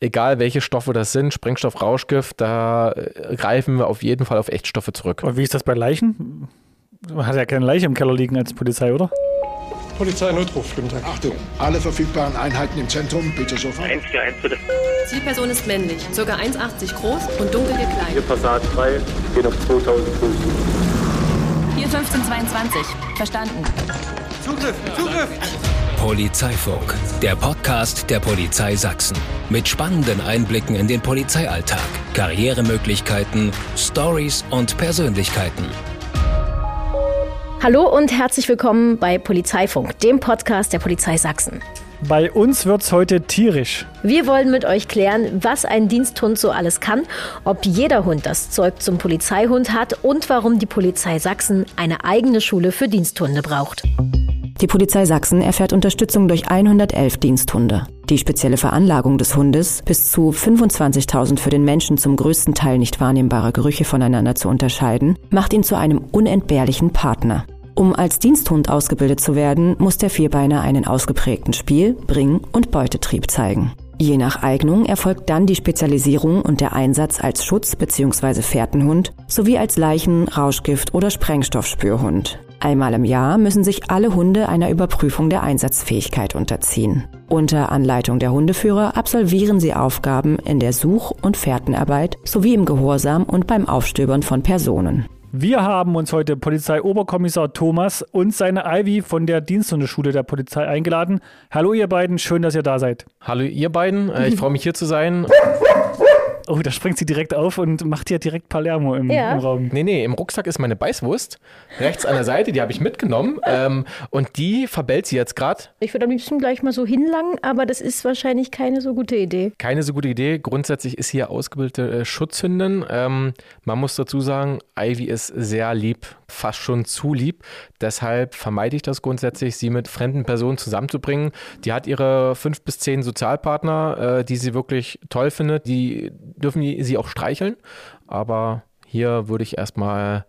egal welche Stoffe das sind, Sprengstoff, Rauschgift, da äh, greifen wir auf jeden Fall auf Echtstoffe zurück. Und wie ist das bei Leichen? Man hat ja keine Leiche im Keller liegen als Polizei, oder? Polizeinotruf, guten Tag. Achtung, alle verfügbaren Einheiten im Zentrum, bitte sofort. 141 bitte. Zielperson ist männlich, ca. 1,80 groß und dunkel Hier gekleidet. Passat 3, geht auf 2000 Fuß. Hier 1522. Verstanden. Zugriff, Zugriff! Polizeifunk, der Podcast der Polizei Sachsen. Mit spannenden Einblicken in den Polizeialltag, Karrieremöglichkeiten, Stories und Persönlichkeiten. Hallo und herzlich willkommen bei Polizeifunk, dem Podcast der Polizei Sachsen. Bei uns wird's heute tierisch. Wir wollen mit euch klären, was ein Diensthund so alles kann, ob jeder Hund das Zeug zum Polizeihund hat und warum die Polizei Sachsen eine eigene Schule für Diensthunde braucht. Die Polizei Sachsen erfährt Unterstützung durch 111 Diensthunde. Die spezielle Veranlagung des Hundes, bis zu 25.000 für den Menschen zum größten Teil nicht wahrnehmbare Gerüche voneinander zu unterscheiden, macht ihn zu einem unentbehrlichen Partner. Um als Diensthund ausgebildet zu werden, muss der Vierbeiner einen ausgeprägten Spiel-, Bring- und Beutetrieb zeigen. Je nach Eignung erfolgt dann die Spezialisierung und der Einsatz als Schutz- bzw. Fährtenhund sowie als Leichen-, Rauschgift- oder Sprengstoffspürhund. Einmal im Jahr müssen sich alle Hunde einer Überprüfung der Einsatzfähigkeit unterziehen. Unter Anleitung der Hundeführer absolvieren sie Aufgaben in der Such- und Fährtenarbeit sowie im Gehorsam und beim Aufstöbern von Personen. Wir haben uns heute Polizeioberkommissar Thomas und seine Ivy von der Diensthundeschule der Polizei eingeladen. Hallo ihr beiden, schön, dass ihr da seid. Hallo ihr beiden, äh, ich freue mich hier zu sein. Oh, da springt sie direkt auf und macht ja direkt Palermo im, Ja. im Raum. Nee, nee, im Rucksack ist meine Beißwurst. Rechts an der Seite, die habe ich mitgenommen. Ähm, und die verbellt sie jetzt gerade. Ich würde am liebsten gleich mal so hinlangen, aber das ist wahrscheinlich keine so gute Idee. Keine so gute Idee. Grundsätzlich ist hier ausgebildete äh, Schutzhündin. Ähm, man muss dazu sagen, Ivy ist sehr lieb, fast schon zu lieb. Deshalb vermeide ich das grundsätzlich, sie mit fremden Personen zusammenzubringen. Die hat ihre fünf bis zehn Sozialpartner, äh, die sie wirklich toll findet. Die dürfen sie auch streicheln. Aber hier würde ich erstmal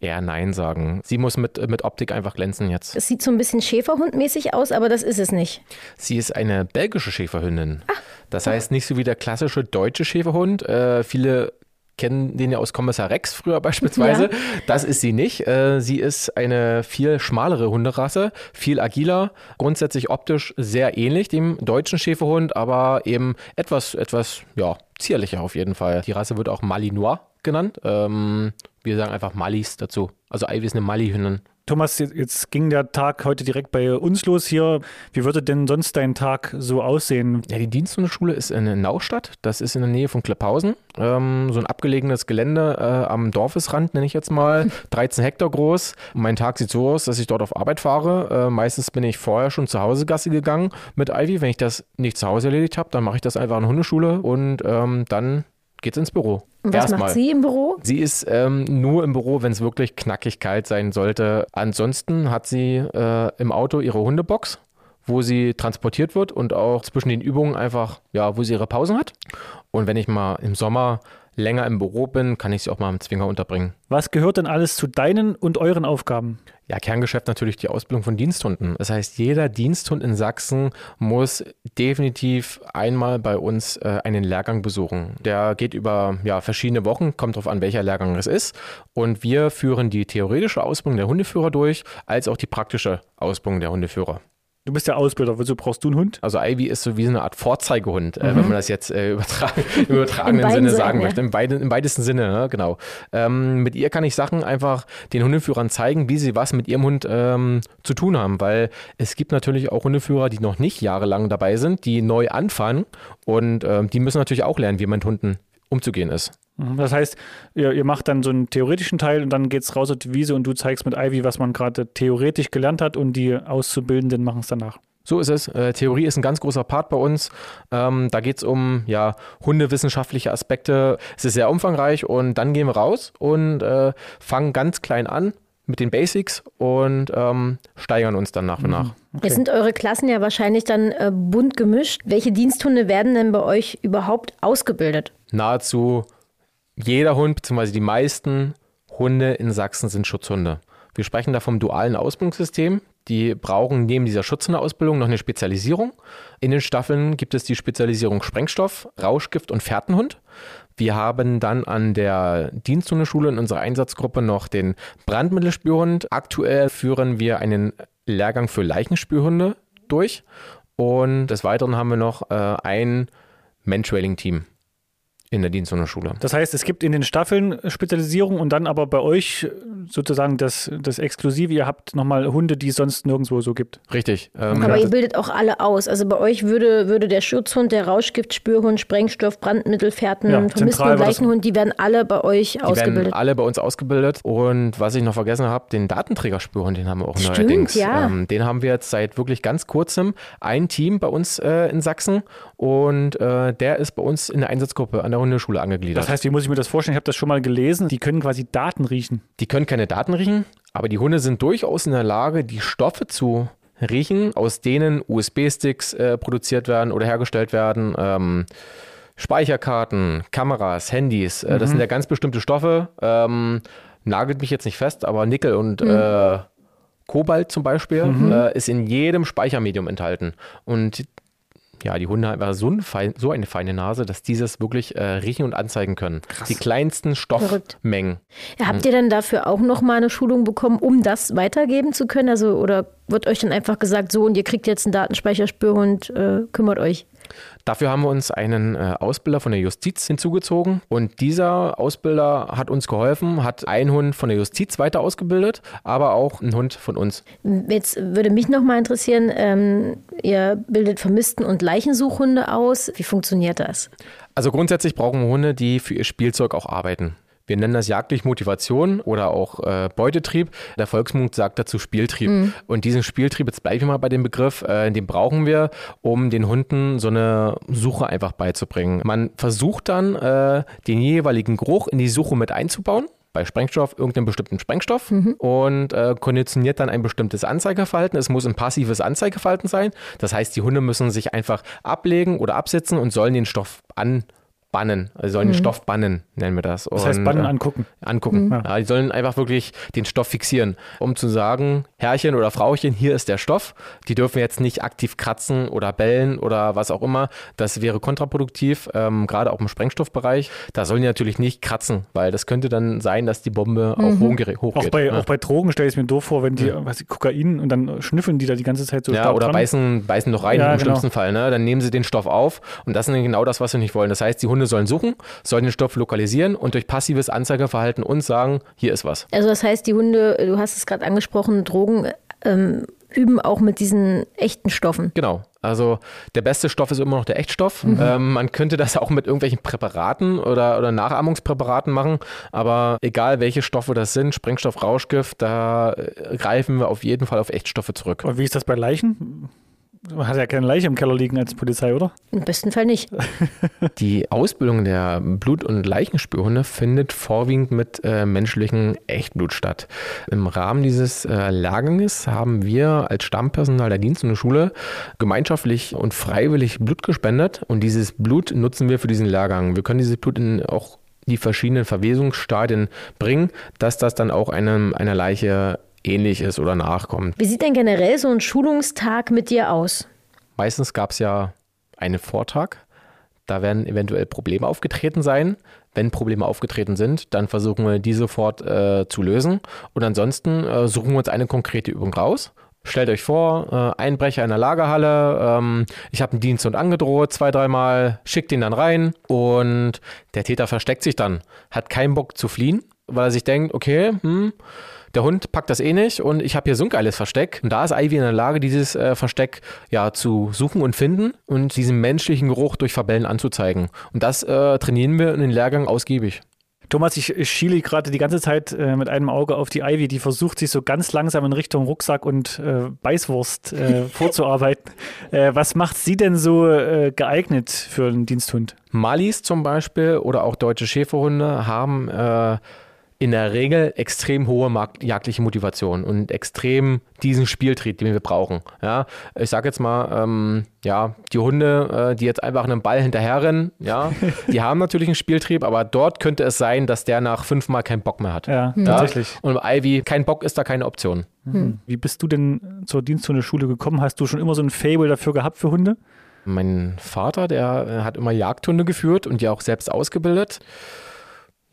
eher Nein sagen. Sie muss mit, mit Optik einfach glänzen jetzt. Es sieht so ein bisschen Schäferhundmäßig aus, aber das ist es nicht. Sie ist eine belgische Schäferhündin. Das heißt nicht so wie der klassische deutsche Schäferhund. Äh, viele kennen den ja aus Kommissar Rex früher beispielsweise. Ja. Das ist sie nicht. Äh, sie ist eine viel schmalere Hunderasse, viel agiler, grundsätzlich optisch sehr ähnlich dem deutschen Schäferhund, aber eben etwas, etwas, ja, zierlicher auf jeden Fall. Die Rasse wird auch Malinois genannt. Ähm, wir sagen einfach Malis dazu. Also Ivy ist eine Mali-Hündin. Thomas, jetzt- jetzt ging der Tag heute direkt bei uns los hier. Wie würde denn sonst dein Tag so aussehen? Ja, die Diensthundeschule ist in Naustadt. Das ist in der Nähe von Klepphausen. Ähm, so ein abgelegenes Gelände äh, am Dorfesrand, nenne ich jetzt mal. 13 Hektar groß. Mein Tag sieht so aus, dass ich dort auf Arbeit fahre. Äh, meistens bin ich vorher schon zu Hause Gassi gegangen mit Ivy. Wenn ich das nicht zu Hause erledigt habe, dann mache ich das einfach in der Hundeschule und ähm, dann geht's ins Büro. Und was Erstmal. macht sie im Büro? Sie ist ähm, nur im Büro, wenn es wirklich knackig kalt sein sollte. Ansonsten hat sie äh, im Auto ihre Hundebox, wo sie transportiert wird und auch zwischen den Übungen einfach, ja, wo sie ihre Pausen hat. Und wenn ich mal im Sommer länger im Büro bin, kann ich sie auch mal im Zwinger unterbringen. Was gehört denn alles zu deinen und euren Aufgaben? Ja, Kerngeschäft natürlich die Ausbildung von Diensthunden. Das heißt, jeder Diensthund in Sachsen muss definitiv einmal bei uns äh, einen Lehrgang besuchen. Der geht über ja, verschiedene Wochen, kommt darauf an, welcher Lehrgang es ist. Und wir führen die theoretische Ausbildung der Hundeführer durch, als auch die praktische Ausbildung der Hundeführer. Du bist ja Ausbilder, wieso brauchst du einen Hund? Also Ivy ist so wie so eine Art Vorzeigehund, äh, wenn man das jetzt äh, übertragen, im übertragenen Sinne Seiten, sagen möchte. Im, beide, Im weitesten Sinne, ne? genau. Ähm, mit ihr kann ich Sachen einfach den Hundeführern zeigen, wie sie was mit ihrem Hund ähm, zu tun haben, weil es gibt natürlich auch Hundeführer, die noch nicht jahrelang dabei sind, die neu anfangen und ähm, die müssen natürlich auch lernen, wie man mit Hunden umzugehen ist. Mhm, Das heißt, ihr, ihr macht dann so einen theoretischen Teil und dann geht's raus auf die Wiese und du zeigst mit Ivy, was man gerade theoretisch gelernt hat und die Auszubildenden machen es danach. So ist es. Äh, Theorie ist ein ganz großer Part bei uns. Ähm, da geht es um ja, hundewissenschaftliche Aspekte. Es ist sehr umfangreich und dann gehen wir raus und äh, fangen ganz klein an mit den Basics und ähm, steigern uns dann nach und nach. Jetzt sind eure Klassen ja wahrscheinlich dann äh, bunt gemischt. Welche Diensthunde werden denn bei euch überhaupt ausgebildet? Nahezu jeder Hund, beziehungsweise die meisten Hunde in Sachsen sind Schutzhunde. Wir sprechen da vom dualen Ausbildungssystem. Die brauchen neben dieser Schutzhundeausbildung noch eine Spezialisierung. In den Staffeln gibt es die Spezialisierung Sprengstoff, Rauschgift und Fährtenhund. Wir haben dann an der Diensthundeschule in unserer Einsatzgruppe noch den Brandmittelspürhund. Aktuell führen wir einen Lehrgang für Leichenspürhunde durch. Und des Weiteren haben wir noch äh, ein Mantrailing-Team in der Diensthundeschule. Das heißt, es gibt in den Staffeln Spezialisierung und dann aber bei euch sozusagen das, das Exklusive. Ihr habt nochmal Hunde, die es sonst nirgendwo so gibt. Richtig. Ähm, aber ihr bildet auch alle aus. Also bei euch würde, würde der Schutzhund, der Rauschgift, Spürhund, Sprengstoff, Brandmittelfährten, ja, Vermissten und Leichenhund, die werden alle bei euch die ausgebildet. Werden alle bei uns ausgebildet. Und was ich noch vergessen habe, den Datenträgerspürhund, den haben wir auch Stimmt, neuerdings. Ja. Ähm, den haben wir jetzt seit wirklich ganz kurzem ein Team bei uns äh, in Sachsen und äh, der ist bei uns in der Einsatzgruppe an der Hundeschule angegliedert. Das heißt, wie muss ich mir das vorstellen? Ich habe das schon mal gelesen. Die können quasi Daten riechen. Die können keine Daten riechen, aber die Hunde sind durchaus in der Lage, die Stoffe zu riechen, aus denen USB-Sticks äh, produziert werden oder hergestellt werden. Ähm, Speicherkarten, Kameras, Handys, äh, das sind ja ganz bestimmte Stoffe. Ähm, nagelt mich jetzt nicht fest, aber Nickel und mhm. äh, Kobalt zum Beispiel mhm. äh, ist in jedem Speichermedium enthalten. Und ja, die Hunde haben so, ein fein, so, eine feine Nase, dass dieses wirklich äh, riechen und anzeigen können. Krass. Die kleinsten Stoffmengen. Ja, habt ihr denn dafür auch nochmal eine Schulung bekommen, um das weitergeben zu können? Also, oder wird euch dann einfach gesagt, so und ihr kriegt jetzt einen Datenspeicherspürhund, äh, kümmert euch? Dafür haben wir uns einen äh, Ausbilder von der Justiz hinzugezogen und dieser Ausbilder hat uns geholfen, hat einen Hund von der Justiz weiter ausgebildet, aber auch einen Hund von uns. Jetzt würde mich noch mal interessieren, ähm, ihr bildet Vermissten- und Leichensuchhunde aus. Wie funktioniert das? Also grundsätzlich brauchen wir Hunde, die für ihr Spielzeug auch arbeiten. Wir nennen das jagdlich Motivation oder auch äh, Beutetrieb. Der Volksmund sagt dazu Spieltrieb. Mhm. Und diesen Spieltrieb, jetzt bleibe ich mal bei dem Begriff, äh, den brauchen wir, um den Hunden so eine Suche einfach beizubringen. Man versucht dann, äh, den jeweiligen Geruch in die Suche mit einzubauen bei Sprengstoff irgendeinen bestimmten Sprengstoff mhm. und äh, konditioniert dann ein bestimmtes Anzeigeverhalten. Es muss ein passives Anzeigeverhalten sein. Das heißt, die Hunde müssen sich einfach ablegen oder absetzen und sollen den Stoff an bannen, also sollen mhm. den Stoff bannen, nennen wir das. Das heißt, bannen, äh, angucken. Angucken. Mhm. Ja, die sollen einfach wirklich den Stoff fixieren, um zu sagen, Herrchen oder Frauchen, hier ist der Stoff. Die dürfen jetzt nicht aktiv kratzen oder bellen oder was auch immer. Das wäre kontraproduktiv, ähm, gerade auch im Sprengstoffbereich. Da sollen die natürlich nicht kratzen, weil das könnte dann sein, dass die Bombe mhm. auch hochgeht. Auch bei, ja. auch bei Drogen stelle ich es mir doof vor, wenn die, mhm. was, Kokain und dann schnüffeln die da die ganze Zeit so Ja, oder dran. beißen, beißen noch rein ja, im genau. schlimmsten Fall. Ne? Dann nehmen sie den Stoff auf und das ist genau das, was wir nicht wollen. Das heißt, die Hunde sollen suchen, sollen den Stoff lokalisieren und durch passives Anzeigeverhalten uns sagen, hier ist was. Also das heißt, die Hunde, du hast es gerade angesprochen, Drogen ähm, üben auch mit diesen echten Stoffen. Genau. Also der beste Stoff ist immer noch der Echtstoff. Mhm. Ähm, man könnte das auch mit irgendwelchen Präparaten oder, oder Nachahmungspräparaten machen, aber egal welche Stoffe das sind, Sprengstoff, Rauschgift, da äh, greifen wir auf jeden Fall auf Echtstoffe zurück. Und wie ist das bei Leichen? Man hat ja keine Leiche im Keller liegen als Polizei, oder? Im besten Fall nicht. Die Ausbildung der Blut- und Leichenspürhunde findet vorwiegend mit äh, menschlichem Echtblut statt. Im Rahmen dieses äh, Lehrganges haben wir als Stammpersonal der Dienst und der Schule gemeinschaftlich und freiwillig Blut gespendet und dieses Blut nutzen wir für diesen Lehrgang. Wir können dieses Blut in auch die verschiedenen Verwesungsstadien bringen, dass das dann auch einem, einer Leiche ähnlich ist oder nachkommt. Wie sieht denn generell so ein Schulungstag mit dir aus? Meistens gab es ja einen Vortag. Da werden eventuell Probleme aufgetreten sein. Wenn Probleme aufgetreten sind, dann versuchen wir die sofort äh, zu lösen. Und ansonsten äh, suchen wir uns eine konkrete Übung raus. Stellt euch vor, äh, Einbrecher in der Lagerhalle, ähm, ich habe einen Diensthund angedroht, zwei, dreimal, schickt ihn dann rein und der Täter versteckt sich dann, hat keinen Bock zu fliehen, weil er sich denkt, okay, hm, der Hund packt das eh nicht und ich habe hier so ein geiles Versteck. Und da ist Ivy in der Lage, dieses äh, Versteck ja zu suchen und finden und diesen menschlichen Geruch durch Verbellen anzuzeigen. Und das äh, trainieren wir in den Lehrgang ausgiebig. Thomas, ich, schiele gerade die ganze Zeit äh, mit einem Auge auf die Ivy, die versucht, sich so ganz langsam in Richtung Rucksack und äh, Beißwurst äh, vorzuarbeiten. Äh, was macht sie denn so äh, geeignet für einen Diensthund? Malis zum Beispiel oder auch deutsche Schäferhunde haben äh, in der Regel extrem hohe jagdliche Motivation und extrem diesen Spieltrieb, den wir brauchen. Ja, ich sage jetzt mal, ähm, ja, die Hunde, äh, die jetzt einfach einem Ball hinterherrennen, ja, die haben natürlich einen Spieltrieb, aber dort könnte es sein, dass der nach fünfmal keinen Bock mehr hat. Ja, tatsächlich. Und bei Ivy, kein Bock ist da keine Option. Wie bist du denn zur Diensthundeschule gekommen? Hast du schon immer so ein Fable dafür gehabt für Hunde? Mein Vater, der äh, hat immer Jagdhunde geführt und die auch selbst ausgebildet.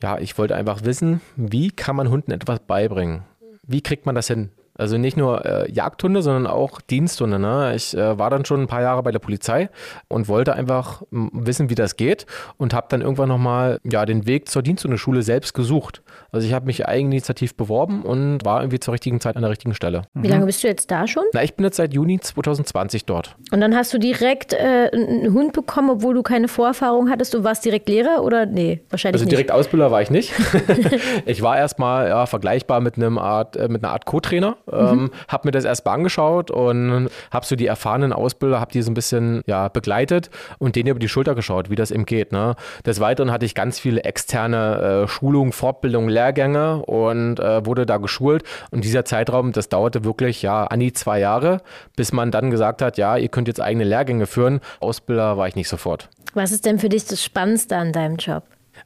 Ja, ich wollte einfach wissen, wie kann man Hunden etwas beibringen? Wie kriegt man das hin? Also nicht nur äh, Jagdhunde, sondern auch Diensthunde. Ne? Ich äh, war dann schon ein paar Jahre bei der Polizei und wollte einfach wissen, wie das geht und habe dann irgendwann nochmal ja, den Weg zur Diensthundeschule selbst gesucht. Also ich habe mich eigeninitiativ beworben und war irgendwie zur richtigen Zeit an der richtigen Stelle. Wie lange bist du jetzt da schon? Na, ich bin jetzt seit Juni 2020 dort. Und dann hast du direkt äh, einen Hund bekommen, obwohl du keine Vorerfahrung hattest. Du warst direkt Lehrer oder? Nee, wahrscheinlich Also nicht. direkt Ausbilder war ich nicht. ich war erstmal ja, vergleichbar mit einem Art, äh, mit einer Art Co-Trainer. Ähm, hab mir das erstmal angeschaut und habe so die erfahrenen Ausbilder, habe die so ein bisschen ja, begleitet und denen über die Schulter geschaut, wie das eben geht. Ne? Des Weiteren hatte ich ganz viele externe äh, Schulungen, Fortbildungen, Lehrgänge und äh, wurde da geschult. Und dieser Zeitraum, das dauerte wirklich ja an die zwei Jahre, bis man dann gesagt hat, ja, ihr könnt jetzt eigene Lehrgänge führen. Ausbilder war ich nicht sofort. Was ist denn für dich das Spannendste an deinem Job?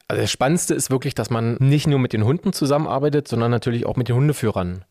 Also das Spannendste ist wirklich, dass man nicht nur mit den Hunden zusammenarbeitet, sondern natürlich auch mit den Hundeführern.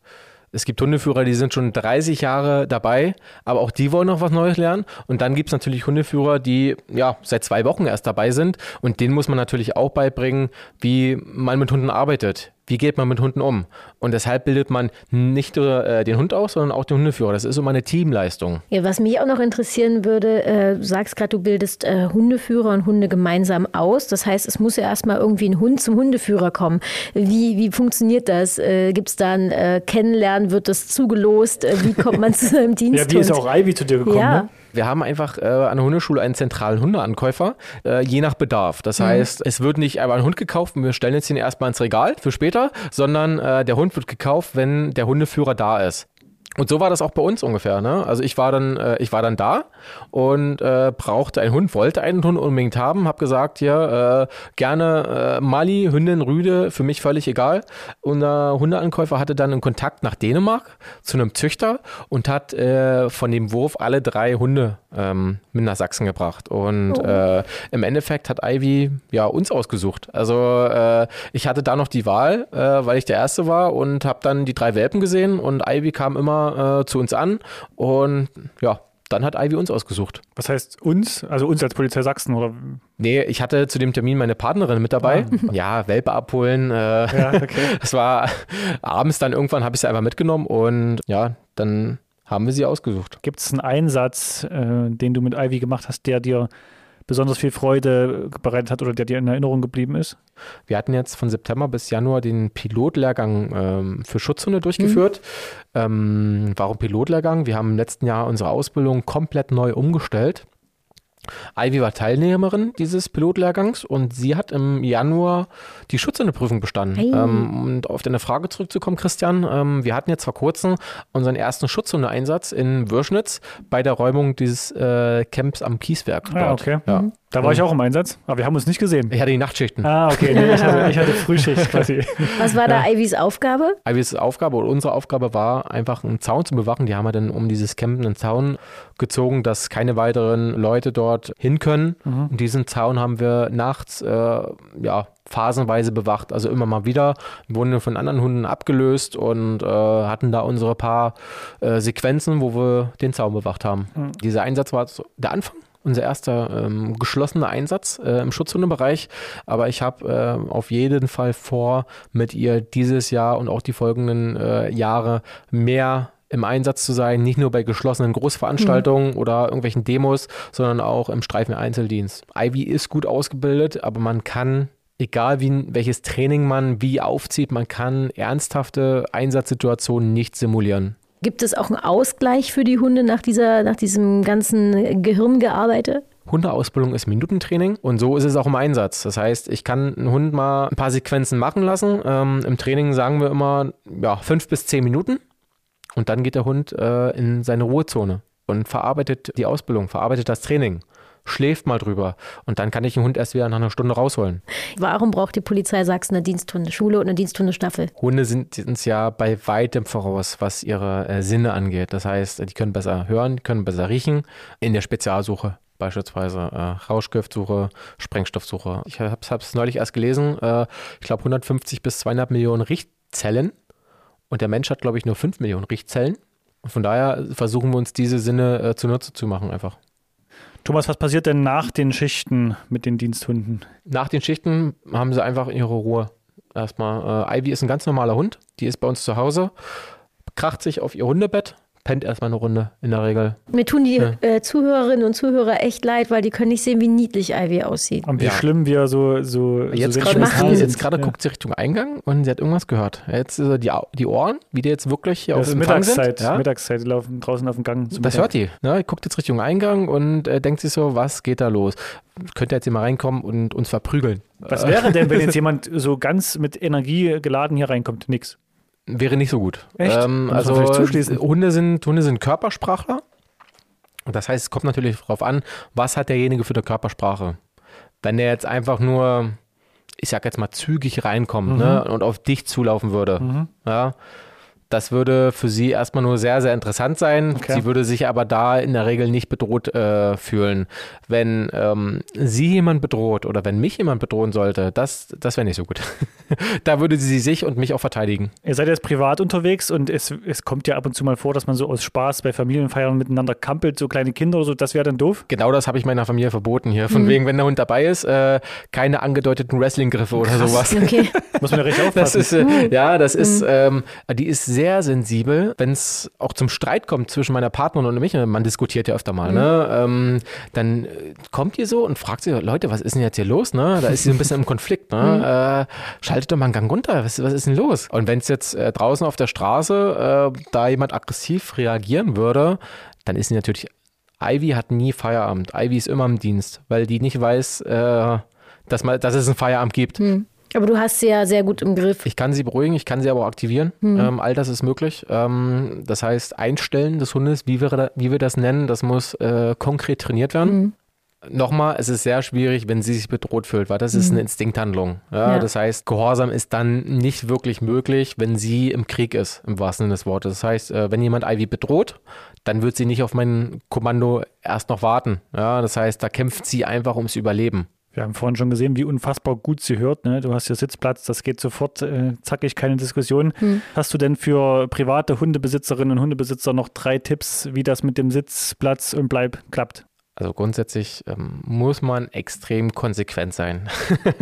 Es gibt Hundeführer, die sind schon 30 Jahre dabei, aber auch die wollen noch was Neues lernen. Und dann gibt es natürlich Hundeführer, die ja seit zwei Wochen erst dabei sind. Und denen muss man natürlich auch beibringen, wie man mit Hunden arbeitet. Wie geht man mit Hunden um? Und deshalb bildet man nicht nur äh, den Hund aus, sondern auch den Hundeführer. Das ist immer eine Teamleistung. Ja, was mich auch noch interessieren würde, äh, du sagst gerade, du bildest äh, Hundeführer und Hunde gemeinsam aus. Das heißt, es muss ja erstmal irgendwie ein Hund zum Hundeführer kommen. Wie, wie funktioniert das? Äh, Gibt es da ein äh, Kennenlernen? Wird das zugelost? Äh, wie kommt man zu seinem Diensthund? Ja, wie ist auch Ivy zu dir gekommen? Ja. Ne? Wir haben einfach äh, an der Hundeschule einen zentralen Hundeankäufer, äh, je nach Bedarf. Das heißt, es wird nicht einfach ein Hund gekauft und wir stellen jetzt den erstmal ins Regal für später, sondern äh, der Hund wird gekauft, wenn der Hundeführer da ist. Und so war das auch bei uns ungefähr. Ne? Also ich war dann, äh, ich war dann da und äh, brauchte einen Hund, wollte einen Hund unbedingt haben, habe gesagt, hier äh, gerne äh, Mali, Hündin, Rüde, für mich völlig egal. Unser Hundeankäufer hatte dann einen Kontakt nach Dänemark zu einem Züchter und hat äh, von dem Wurf alle drei Hunde ähm, mit nach Sachsen gebracht. Und äh, im Endeffekt hat Ivy ja uns ausgesucht. Also ich hatte da noch die Wahl, weil ich der Erste war und habe dann die drei Welpen gesehen und Ivy kam immer äh, zu uns an und ja, dann hat Ivy uns ausgesucht. Was heißt uns? Also uns als Polizei Sachsen oder? Nee, ich hatte zu dem Termin meine Partnerin mit dabei. Ja, Welpe abholen. Äh, Ja, okay. Das war abends dann irgendwann, habe ich sie einfach mitgenommen und ja, dann haben wir sie ausgesucht. Gibt es einen Einsatz, äh, den du mit Ivy gemacht hast, der dir besonders viel Freude bereitet hat oder der dir in Erinnerung geblieben ist? Wir hatten jetzt von September bis Januar den Pilotlehrgang ähm, für Schutzhunde durchgeführt. Ähm, warum Pilotlehrgang? Wir haben im letzten Jahr unsere Ausbildung komplett neu umgestellt. Ivy war Teilnehmerin dieses Pilotlehrgangs und sie hat im Januar die Schutzhundeprüfung bestanden. Hey. Ähm, und auf deine Frage zurückzukommen, Christian, ähm, wir hatten jetzt vor kurzem unseren ersten Schutzhundeeinsatz in Würschnitz bei der Räumung dieses äh, Camps am Kieswerk. Ah, okay. Ja. Da war ich auch im Einsatz, aber wir haben uns nicht gesehen. Ich hatte die Nachtschichten. Ah, okay. Nee, ich, hatte, ich hatte Frühschicht quasi. Was war da Ivys Aufgabe? Ivys Aufgabe oder unsere Aufgabe war, einfach einen Zaun zu bewachen. Die haben wir dann um dieses Camp einen Zaun gezogen, dass keine weiteren Leute dort hin können. Und diesen Zaun haben wir nachts äh, ja, phasenweise bewacht. Also immer mal wieder wurden wir von anderen Hunden abgelöst und äh, hatten da unsere paar äh, Sequenzen, wo wir den Zaun bewacht haben. Dieser Einsatz war der Anfang. Unser erster ähm, geschlossener Einsatz äh, im Schutzhundebereich. Aber ich habe äh, auf jeden Fall vor, mit ihr dieses Jahr und auch die folgenden äh, Jahre mehr im Einsatz zu sein, nicht nur bei geschlossenen Großveranstaltungen oder irgendwelchen Demos, sondern auch im Streifen-Einzeldienst. Ivy ist gut ausgebildet, aber man kann, egal wie, welches Training man wie aufzieht, man kann ernsthafte Einsatzsituationen nicht simulieren. Gibt es auch einen Ausgleich für die Hunde nach, dieser, nach diesem ganzen Gehirngearbeitet? Hundeausbildung ist Minutentraining und so ist es auch im Einsatz. Das heißt, ich kann einen Hund mal ein paar Sequenzen machen lassen. Ähm, Im Training sagen wir immer ja, fünf bis zehn Minuten und dann geht der Hund äh, in seine Ruhezone und verarbeitet die Ausbildung, verarbeitet das Training. Schläft mal drüber. Und dann kann ich den Hund erst wieder nach einer Stunde rausholen. Warum braucht die Polizei Sachsen eine Diensthundeschule und eine Diensthundestaffel? Hunde sind uns ja bei weitem voraus, was ihre äh, Sinne angeht. Das heißt, die können besser hören, können besser riechen in der Spezialsuche. Beispielsweise äh, Rauschgiftsuche, Sprengstoffsuche. Ich habe es neulich erst gelesen. Äh, ich glaube 150 bis 200 Millionen Riechzellen. Und der Mensch hat, glaube ich, nur 5 Millionen Riechzellen. Und von daher versuchen wir uns diese Sinne äh, zunutze zu machen einfach. Thomas, was passiert denn nach den Schichten mit den Diensthunden? Nach den Schichten haben sie einfach ihre Ruhe. Erstmal, äh, Ivy ist ein ganz normaler Hund. Die ist bei uns zu Hause, kracht sich auf ihr Hundebett, pennt erstmal eine Runde in der Regel. Mir tun die ja. äh, Zuhörerinnen und Zuhörer echt leid, weil die können nicht sehen, wie niedlich Ivy aussieht. Und wie ja. schlimm wir so so Jetzt so gerade jetzt gerade ja. guckt sie Richtung Eingang und sie hat irgendwas gehört. Jetzt ist die, die Ohren, wie die jetzt wirklich hier das auf dem Mittagszeit, sind. Ja? Mittagszeit, die laufen draußen auf dem Gang. Das Mittag. hört die. Ne? Guckt jetzt Richtung Eingang und äh, denkt sich so, was geht da los? Könnte jetzt hier mal reinkommen und uns verprügeln. Was wäre denn, wenn jetzt jemand so ganz mit Energie geladen hier reinkommt? Nix. Wäre nicht so gut. Echt? Ähm, also Hunde sind, Hunde sind Körpersprachler. Das heißt, es kommt natürlich darauf an, was hat derjenige für eine Körpersprache. Wenn der jetzt einfach nur, ich sag jetzt mal, zügig reinkommt ne, mhm. ne, und auf dich zulaufen würde, mhm. ja, das würde für sie erstmal nur sehr, sehr interessant sein. Okay. Sie würde sich aber da in der Regel nicht bedroht äh, fühlen. Wenn ähm, sie jemand bedroht oder wenn mich jemand bedrohen sollte, das, das wäre nicht so gut. da würde sie sich und mich auch verteidigen. Ihr seid jetzt privat unterwegs und es, es kommt ja ab und zu mal vor, dass man so aus Spaß bei Familienfeiern miteinander kampelt, so kleine Kinder oder so, das wäre dann doof? Genau das habe ich meiner Familie verboten hier. Von mhm. wegen, wenn der Hund dabei ist, äh, keine angedeuteten Wrestling-Griffe oder sowas. Okay. Muss man ja richtig aufpassen. Das ist, äh, ja, das mhm. ist, ähm, die ist sehr sehr sensibel, wenn es auch zum Streit kommt zwischen meiner Partnerin und mich. Man diskutiert ja öfter mal, mhm. ne? Ähm, dann äh, kommt ihr so und fragt sie, Leute, was ist denn jetzt hier los? Ne? Da ist sie ein bisschen im Konflikt. Ne? Mhm. Äh, schaltet doch mal einen Gang runter. Was, was ist denn los? Und wenn es jetzt äh, draußen auf der Straße äh, da jemand aggressiv reagieren würde, dann ist sie natürlich Ivy hat nie Feierabend. Ivy ist immer im Dienst, weil die nicht weiß, äh, dass, man, dass es einen Feierabend gibt. Hm. Aber du hast sie ja sehr gut im Griff. Ich kann sie beruhigen, ich kann sie aber auch aktivieren. Mhm. Ähm, all das ist möglich. Ähm, das heißt, Einstellen des Hundes, wie wir, da, wie wir das nennen, das muss äh, konkret trainiert werden. Mhm. Nochmal, es ist sehr schwierig, wenn sie sich bedroht fühlt, weil das ist eine. Instinkthandlung. Ja, ja. Das heißt, Gehorsam ist dann nicht wirklich möglich, wenn sie im Krieg ist, im wahrsten Sinne des Wortes. Das heißt, äh, wenn jemand Ivy bedroht, dann wird sie nicht auf mein Kommando erst noch warten. Ja, das heißt, da kämpft sie einfach ums Überleben. Wir haben vorhin schon gesehen, wie unfassbar gut sie hört. Ne? Du hast hier Sitzplatz, das geht sofort, äh, zackig, keine Diskussion. Hm. Hast du denn für private Hundebesitzerinnen und Hundebesitzer noch drei Tipps, wie das mit dem Sitzplatz und Bleib klappt? Also grundsätzlich ähm, muss man extrem konsequent sein.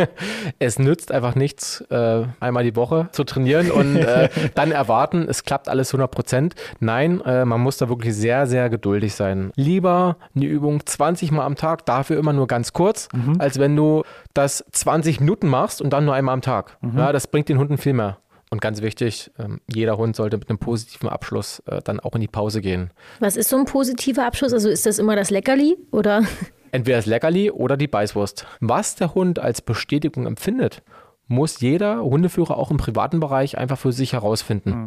es nützt einfach nichts, äh, einmal die Woche zu trainieren und äh, dann erwarten, es klappt alles 100 Prozent. Nein, äh, man muss da wirklich sehr, sehr geduldig sein. Lieber eine Übung 20 Mal am Tag, dafür immer nur ganz kurz, mhm. als wenn du das 20 Minuten machst und dann nur einmal am Tag. Mhm. Ja, das bringt den Hunden viel mehr. Und ganz wichtig, ähm, jeder Hund sollte mit einem positiven Abschluss äh, dann auch in die Pause gehen. Was ist so ein positiver Abschluss? Also ist das immer das Leckerli oder? Entweder das Leckerli oder die Beißwurst. Was der Hund als Bestätigung empfindet muss jeder Hundeführer auch im privaten Bereich einfach für sich herausfinden. Hm.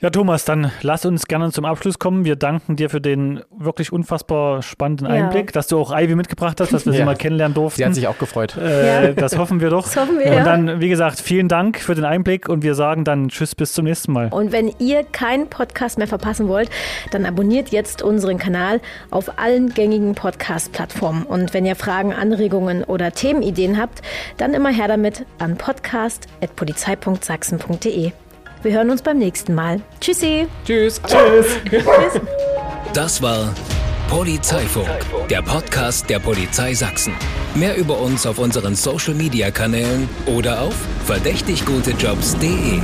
Ja, Thomas, dann lass uns gerne zum Abschluss kommen. Wir danken dir für den wirklich unfassbar spannenden Einblick, ja. dass du auch Ivy mitgebracht hast, dass wir ja. sie mal kennenlernen durften. Sie hat sich auch gefreut. Äh, ja. Das hoffen wir doch. Das hoffen wir, und dann, wie gesagt, vielen Dank für den Einblick und wir sagen dann Tschüss bis zum nächsten Mal. Und wenn ihr keinen Podcast mehr verpassen wollt, dann abonniert jetzt unseren Kanal auf allen gängigen Podcast-Plattformen. Und wenn ihr Fragen, Anregungen oder Themenideen habt, dann immer her damit an Podcast podcast.polizei.sachsen.de. Wir hören uns beim nächsten Mal. Tschüssi. Tschüss. Tschüss. Tschüss. Das war Polizeifunk, der Podcast der Polizei Sachsen. Mehr über uns auf unseren Social Media Kanälen oder auf verdächtiggutejobs.de.